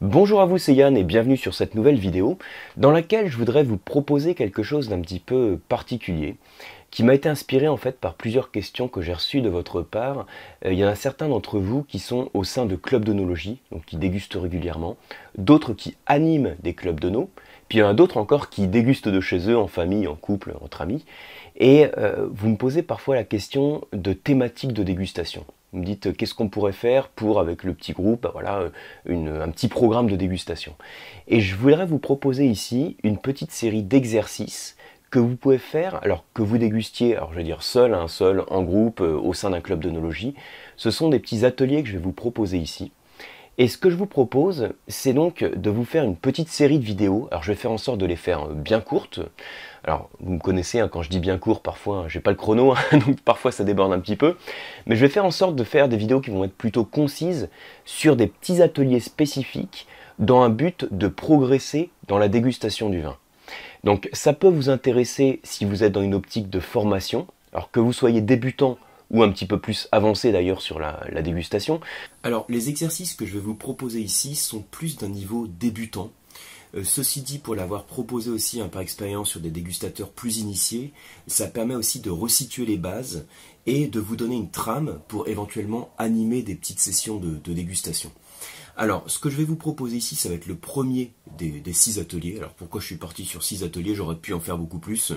Bonjour à vous, c'est Yann et bienvenue sur cette nouvelle vidéo dans laquelle je voudrais vous proposer quelque chose d'un petit peu particulier qui m'a été inspiré en fait par plusieurs questions que j'ai reçues de votre part. Euh, il y en a certains d'entre vous qui sont au sein de clubs d'onologie, donc qui dégustent régulièrement, d'autres qui animent des clubs d'ono, puis il y en a d'autres encore qui dégustent de chez eux en famille, en couple, entre amis. Et euh, vous me posez parfois la question de thématiques de dégustation. Vous me dites euh, qu'est-ce qu'on pourrait faire pour, avec le petit groupe, bah voilà, euh, un petit programme de dégustation. Et je voudrais vous proposer ici une petite série d'exercices que vous pouvez faire, alors que vous dégustiez, alors je vais dire seul, un seul, en groupe, euh, au sein d'un club d'onologie. Ce sont des petits ateliers que je vais vous proposer ici. Et ce que je vous propose, c'est donc de vous faire une petite série de vidéos. Alors je vais faire en sorte de les faire bien courtes. Alors vous me connaissez, hein, quand je dis bien court, parfois j'ai pas le chrono, hein, donc parfois ça déborde un petit peu. Mais je vais faire en sorte de faire des vidéos qui vont être plutôt concises sur des petits ateliers spécifiques dans un but de progresser dans la dégustation du vin. Donc ça peut vous intéresser si vous êtes dans une optique de formation. Alors que vous soyez débutant ou un petit peu plus avancé d'ailleurs sur la, dégustation. Alors les exercices que je vais vous proposer ici sont plus d'un niveau débutant. Euh, ceci dit, pour l'avoir proposé aussi par expérience sur des dégustateurs plus initiés, ça permet aussi de resituer les bases et de vous donner une trame pour éventuellement animer des petites sessions de dégustation. Alors, ce que je vais vous proposer ici, ça va être le premier des, six ateliers. Alors, pourquoi je suis parti sur six ateliers J'aurais pu en faire beaucoup plus.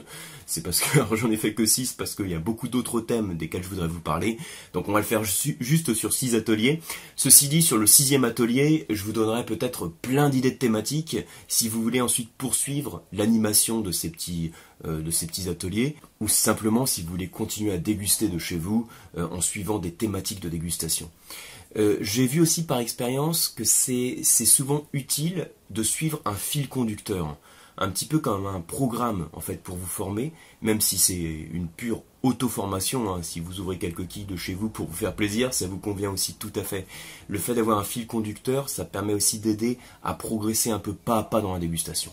C'est parce que j'en ai fait que six, parce qu'il y a beaucoup d'autres thèmes desquels je voudrais vous parler. Donc, on va le faire juste sur six ateliers. Ceci dit, sur le sixième atelier, je vous donnerai peut-être plein d'idées de thématiques si vous voulez ensuite poursuivre l'animation de ces petits euh, de ces petits ateliers, ou simplement si vous voulez continuer à déguster de chez vous euh, en suivant des thématiques de dégustation. Euh, j'ai vu aussi par expérience que c'est souvent utile de suivre un fil conducteur, un petit peu comme un programme en fait pour vous former, même si c'est une pure auto-formation, hein. si vous ouvrez quelques quilles de chez vous pour vous faire plaisir, ça vous convient aussi tout à fait. Le fait d'avoir un fil conducteur, ça permet aussi d'aider à progresser un peu pas à pas dans la dégustation.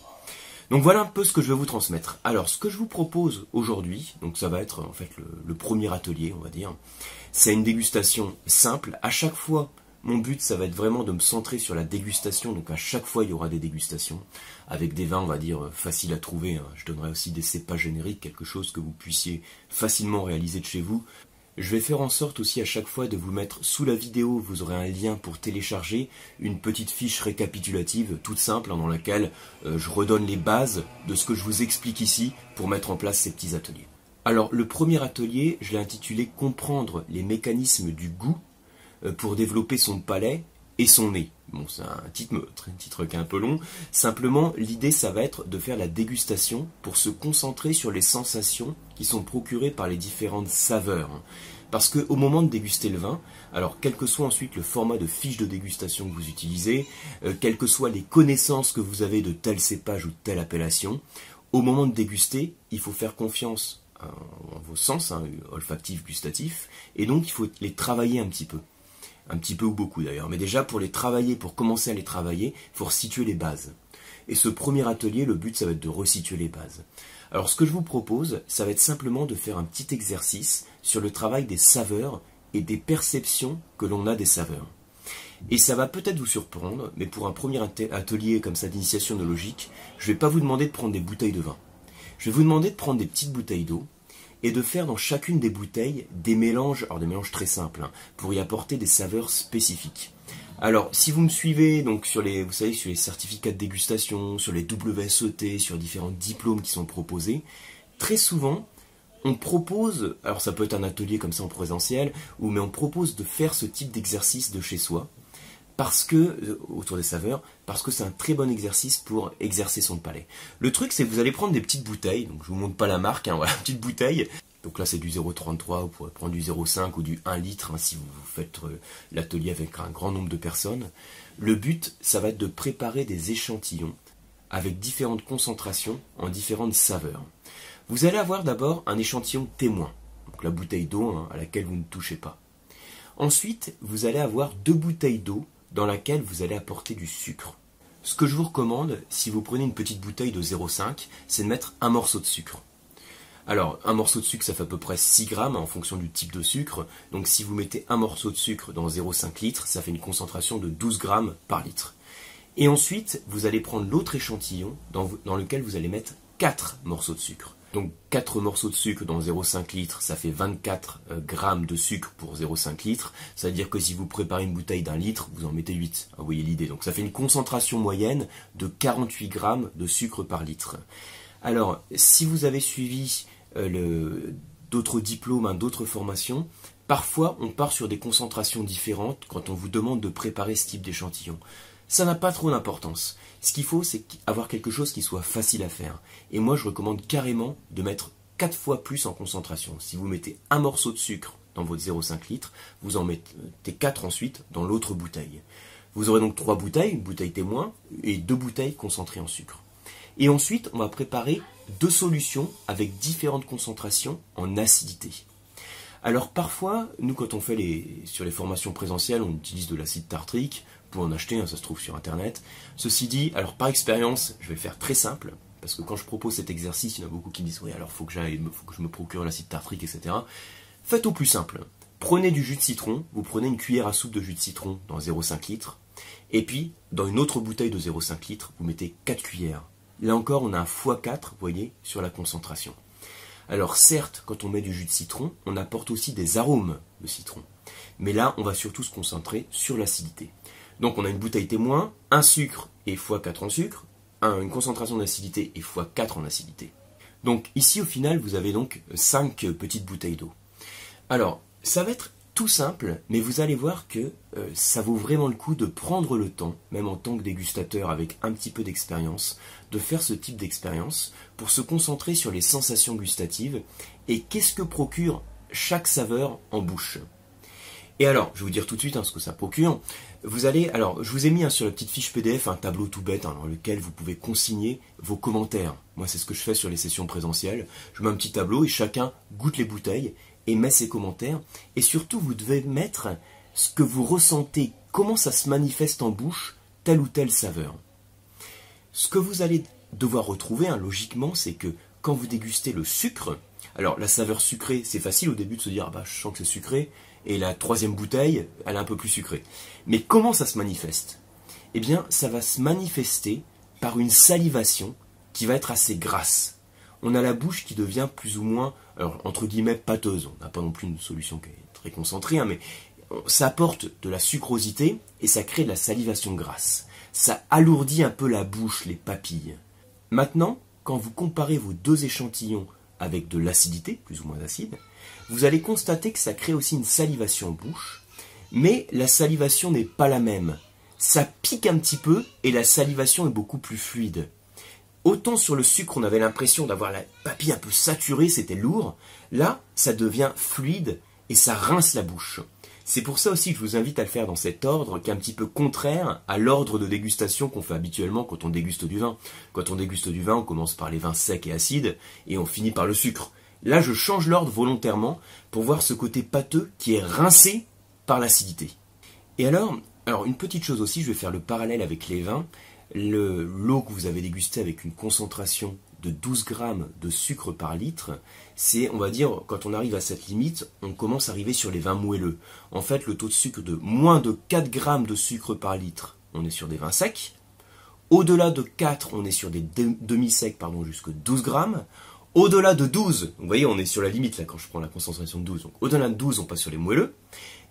Donc voilà un peu ce que je vais vous transmettre. Alors ce que je vous propose aujourd'hui, donc ça va être en fait le, premier atelier on va dire, c'est une dégustation simple. À chaque fois, mon but ça va être vraiment de me centrer sur la dégustation, donc à chaque fois il y aura des dégustations, avec des vins on va dire faciles à trouver. Hein. Je donnerai aussi des cépages génériques, quelque chose que vous puissiez facilement réaliser de chez vous. Je vais faire en sorte aussi à chaque fois de vous mettre sous la vidéo, vous aurez un lien pour télécharger une petite fiche récapitulative toute simple hein, dans laquelle euh, je redonne les bases de ce que je vous explique ici pour mettre en place ces petits ateliers. Alors le premier atelier, je l'ai intitulé Comprendre les mécanismes du goût euh, pour développer son palais et son nez. Bon, c'est un titre, un qui est un peu long. Simplement, l'idée, ça va être de faire la dégustation pour se concentrer sur les sensations qui sont procurées par les différentes saveurs. Parce qu'au moment de déguster le vin, alors quel que soit ensuite le format de fiche de dégustation que vous utilisez, euh, quelles que soient les connaissances que vous avez de tel cépage ou de telle appellation, au moment de déguster, il faut faire confiance en vos sens, hein, olfactifs, gustatifs, et donc il faut les travailler un petit peu un petit peu ou beaucoup d'ailleurs, mais déjà pour les travailler, pour commencer à les travailler, il faut resituer les bases. Et ce premier atelier, le but, ça va être de resituer les bases. Alors ce que je vous propose, ça va être simplement de faire un petit exercice sur le travail des saveurs et des perceptions que l'on a des saveurs. Et ça va peut-être vous surprendre, mais pour un premier atelier comme ça d'initiation de logique, je ne vais pas vous demander de prendre des bouteilles de vin. Je vais vous demander de prendre des petites bouteilles d'eau, et de faire dans chacune des bouteilles des mélanges, alors des mélanges très simples, hein, pour y apporter des saveurs spécifiques. Alors, si vous me suivez donc sur les, vous sur les certificats de dégustation, sur les WSET, sur différents diplômes qui sont proposés, très souvent, on propose, alors ça peut être un atelier comme ça en présentiel, ou mais on propose de faire ce type d'exercice de chez soi, parce que, euh, autour des saveurs, parce que c'est un très bon exercice pour exercer son palais. Le truc, c'est que vous allez prendre des petites bouteilles, donc je vous montre pas la marque, hein, voilà, petite bouteille. Donc là, c'est du 0,33, vous pourrez prendre du 0,5 ou du 1 litre hein, si vous faites euh, l'atelier avec un grand nombre de personnes. Le but, ça va être de préparer des échantillons avec différentes concentrations en différentes saveurs. Vous allez avoir d'abord un échantillon témoin, donc la bouteille d'eau hein, à laquelle vous ne touchez pas. Ensuite, vous allez avoir deux bouteilles d'eau dans laquelle vous allez apporter du sucre. Ce que je vous recommande, si vous prenez une petite bouteille de 0,5, c'est de mettre un morceau de sucre. Alors, un morceau de sucre, ça fait à peu près 6 grammes en fonction du type de sucre. Donc, si vous mettez un morceau de sucre dans 0,5 litres, ça fait une concentration de 12 grammes par litre. Et ensuite, vous allez prendre l'autre échantillon dans, dans lequel vous allez mettre 4 morceaux de sucre. Donc 4 morceaux de sucre dans 0,5 litres, ça fait 24 euh, grammes de sucre pour 0,5 litres. Ça veut dire que si vous préparez une bouteille d'un litre, vous en mettez 8. Vous voyez l'idée. Donc ça fait une concentration moyenne de 48 grammes de sucre par litre. Alors, si vous avez suivi euh, d'autres diplômes, hein, d'autres formations, parfois on part sur des concentrations différentes quand on vous demande de préparer ce type d'échantillon. Ça n'a pas trop d'importance. Ce qu'il faut, c'est avoir quelque chose qui soit facile à faire. Et moi, je recommande carrément de mettre 4 fois plus en concentration. Si vous mettez un morceau de sucre dans votre 0,5 litres, vous en mettez 4 ensuite dans l'autre bouteille. Vous aurez donc 3 bouteilles, une bouteille témoin et 2 bouteilles concentrées en sucre. Et ensuite, on va préparer deux solutions avec différentes concentrations en acidité. Alors parfois, nous quand on fait les, sur les formations présentielles, on utilise de l'acide tartrique, pour en acheter, hein, ça se trouve sur internet. Ceci dit, alors par expérience, je vais faire très simple, parce que quand je propose cet exercice, il y en a beaucoup qui disent oui alors faut que faut que je me procure l'acide tartrique, etc. Faites au plus simple. Prenez du jus de citron, vous prenez une cuillère à soupe de jus de citron dans 0,5 litres, et puis dans une autre bouteille de 0,5 litres, vous mettez 4 cuillères. Là encore, on a un x4, vous voyez, sur la concentration. Alors certes, quand on met du jus de citron, on apporte aussi des arômes de citron. Mais là, on va surtout se concentrer sur l'acidité. Donc on a une bouteille témoin, un sucre et x4 en sucre, une concentration d'acidité et x4 en acidité. Donc ici au final vous avez donc 5 petites bouteilles d'eau. Alors ça va être tout simple, mais vous allez voir que euh, ça vaut vraiment le coup de prendre le temps, même en tant que dégustateur avec un petit peu d'expérience, de faire ce type d'expérience pour se concentrer sur les sensations gustatives et qu'est-ce que procure chaque saveur en bouche. Et alors, je vais vous dire tout de suite hein, ce que ça procure. Vous allez, alors, je vous ai mis hein, sur la petite fiche PDF un tableau tout bête hein, dans lequel vous pouvez consigner vos commentaires. Moi, c'est ce que je fais sur les sessions présentielles. Je mets un petit tableau et chacun goûte les bouteilles et met ses commentaires. Et surtout, vous devez mettre ce que vous ressentez, comment ça se manifeste en bouche, telle ou telle saveur. Ce que vous allez devoir retrouver, logiquement, c'est que quand vous dégustez le sucre, alors la saveur sucrée, c'est facile au début de se dire ah bah je sens que c'est sucré, et la troisième bouteille, elle est un peu plus sucrée. Mais comment ça se manifeste? Eh bien, ça va se manifester par une salivation qui va être assez grasse. On a la bouche qui devient plus ou moins, alors, entre guillemets, pâteuse. On n'a pas non plus une solution qui est très concentrée, hein, mais ça apporte de la sucrosité et ça crée de la salivation grasse. Ça alourdit un peu la bouche, les papilles. Maintenant, quand vous comparez vos deux échantillons avec de l'acidité, plus ou moins acide, vous allez constater que ça crée aussi une salivation bouche, mais la salivation n'est pas la même. Ça pique un petit peu et la salivation est beaucoup plus fluide. Autant sur le sucre, on avait l'impression d'avoir la papille un peu saturée, c'était lourd. Là, ça devient fluide et ça rince la bouche. C'est pour ça aussi que je vous invite à le faire dans cet ordre qui est un petit peu contraire à l'ordre de dégustation qu'on fait habituellement quand on déguste du vin. Quand on déguste du vin, on commence par les vins secs et acides et on finit par le sucre. Là, je change l'ordre volontairement pour voir ce côté pâteux qui est rincé par l'acidité. Et alors, alors, une petite chose aussi, je vais faire le parallèle avec les vins. L'eau que vous avez dégustée avec une concentration de 12 grammes de sucre par litre, c'est, on va dire, quand on arrive à cette limite, on commence à arriver sur les vins moelleux. En fait, le taux de sucre de moins de 4 grammes de sucre par litre, on est sur des vins secs. Au-delà de 4, on est sur des demi-secs, pardon, jusqu'à 12 grammes. Au-delà de 12, vous voyez, on est sur la limite là quand je prends la concentration de 12. Donc au-delà de 12, on passe sur les moelleux.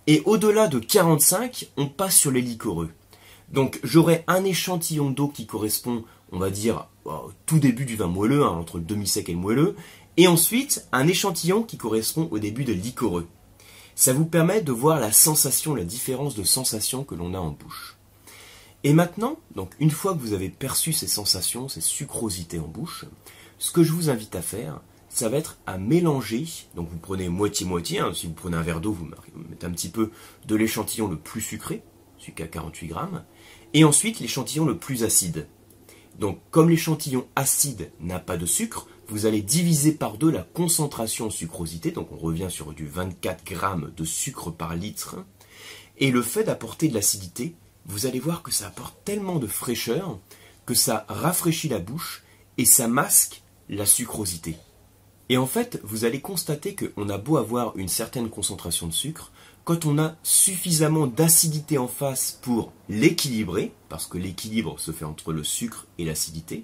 Et au-delà de 45, on passe sur les liquoreux. Donc j'aurai un échantillon d'eau qui correspond, on va dire, au tout début du vin moelleux, hein, entre le demi-sec et le moelleux, et ensuite un échantillon qui correspond au début de liquoreux. Ça vous permet de voir la sensation, la différence de sensation que l'on a en bouche. Et maintenant, une fois que vous avez perçu ces sensations, ces sucrosités en bouche, ce que je vous invite à faire, ça va être à mélanger. Donc vous prenez moitié-moitié. Hein. si vous prenez un verre d'eau, vous mettez un petit peu de l'échantillon le plus sucré, celui qui a 48 grammes, et ensuite l'échantillon le plus acide. Donc comme l'échantillon acide n'a pas de sucre, vous allez diviser par deux la concentration en sucrosité, donc on revient sur du 24 grammes de sucre par litre, et le fait d'apporter de l'acidité, vous allez voir que ça apporte tellement de fraîcheur que ça rafraîchit la bouche et ça masque la sucrosité. Et en fait, vous allez constater qu'on a beau avoir une certaine concentration de sucre, quand on a suffisamment d'acidité en face pour l'équilibrer, parce que l'équilibre se fait entre le sucre et l'acidité, et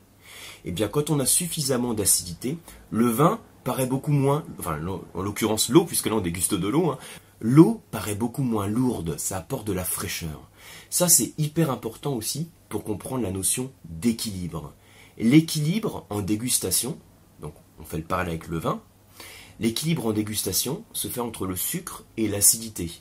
eh bien quand on a suffisamment d'acidité, le vin paraît beaucoup moins, enfin en l'occurrence l'eau, puisque là on déguste de l'eau, hein, l'eau paraît beaucoup moins lourde, ça apporte de la fraîcheur. Ça c'est hyper important aussi pour comprendre la notion d'équilibre. L'équilibre en dégustation, donc on fait le parallèle avec le vin, l'équilibre en dégustation se fait entre le sucre et l'acidité.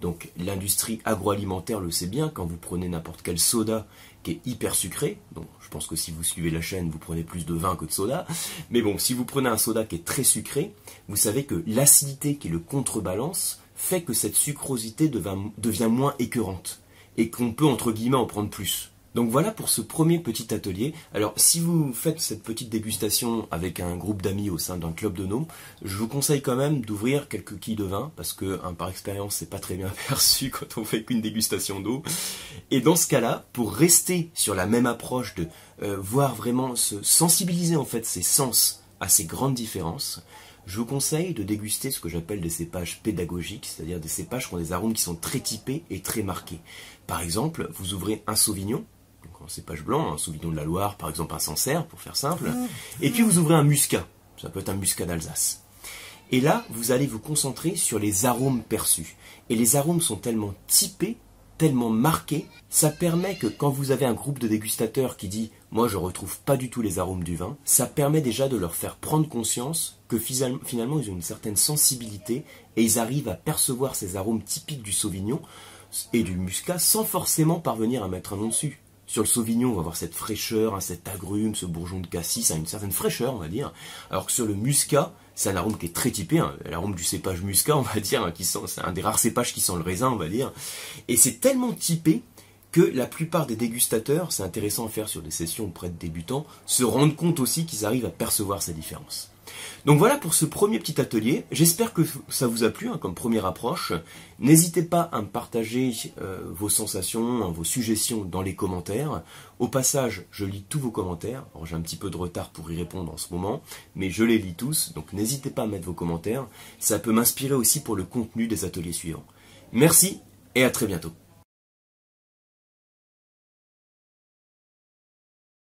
Donc l'industrie agroalimentaire le sait bien, quand vous prenez n'importe quel soda qui est hyper sucré, je pense que si vous suivez la chaîne, vous prenez plus de vin que de soda, mais bon, si vous prenez un soda qui est très sucré, vous savez que l'acidité qui est le contrebalance fait que cette sucrosité devient, moins écœurante, et qu'on peut entre guillemets en prendre plus. Donc voilà pour ce premier petit atelier. Alors si vous faites cette petite dégustation avec un groupe d'amis au sein d'un club de nom, je vous conseille quand même d'ouvrir quelques quilles de vin parce que hein, par expérience c'est pas très bien perçu quand on fait qu'une dégustation d'eau. Et dans ce cas-là, pour rester sur la même approche de euh, voir vraiment se sensibiliser en fait ses sens à ces grandes différences, je vous conseille de déguster ce que j'appelle des cépages pédagogiques, c'est-à-dire des cépages qui ont des arômes qui sont très typés et très marqués. Par exemple, vous ouvrez un Sauvignon, un cépage blanc, un Sauvignon de la Loire, par exemple un Sancerre, pour faire simple. Mmh. Et puis vous ouvrez un muscat, ça peut être un muscat d'Alsace. Et là, vous allez vous concentrer sur les arômes perçus. Et les arômes sont tellement typés, tellement marqués, ça permet que quand vous avez un groupe de dégustateurs qui dit moi je retrouve pas du tout les arômes du vin, ça permet déjà de leur faire prendre conscience que finalement ils ont une certaine sensibilité et ils arrivent à percevoir ces arômes typiques du Sauvignon et du Muscat sans forcément parvenir à mettre un nom dessus. Sur le Sauvignon, on va avoir cette fraîcheur, hein, cet agrume, ce bourgeon de cassis, a une certaine fraîcheur, on va dire. Alors que sur le Muscat, c'est un arôme qui est très typé, hein, l'arôme du cépage Muscat, on va dire, hein, c'est un des rares cépages qui sent le raisin, on va dire. Et c'est tellement typé que la plupart des dégustateurs, c'est intéressant à faire sur des sessions auprès de débutants, se rendent compte aussi qu'ils arrivent à percevoir ces différences. Donc voilà pour ce premier petit atelier. J'espère que ça vous a plu hein, comme première approche. N'hésitez pas à me partager euh, vos sensations, hein, vos suggestions dans les commentaires. Au passage, je lis tous vos commentaires. j'ai un petit peu de retard pour y répondre en ce moment, mais je les lis tous. Donc n'hésitez pas à mettre vos commentaires. Ça peut m'inspirer aussi pour le contenu des ateliers suivants. Merci et à très bientôt.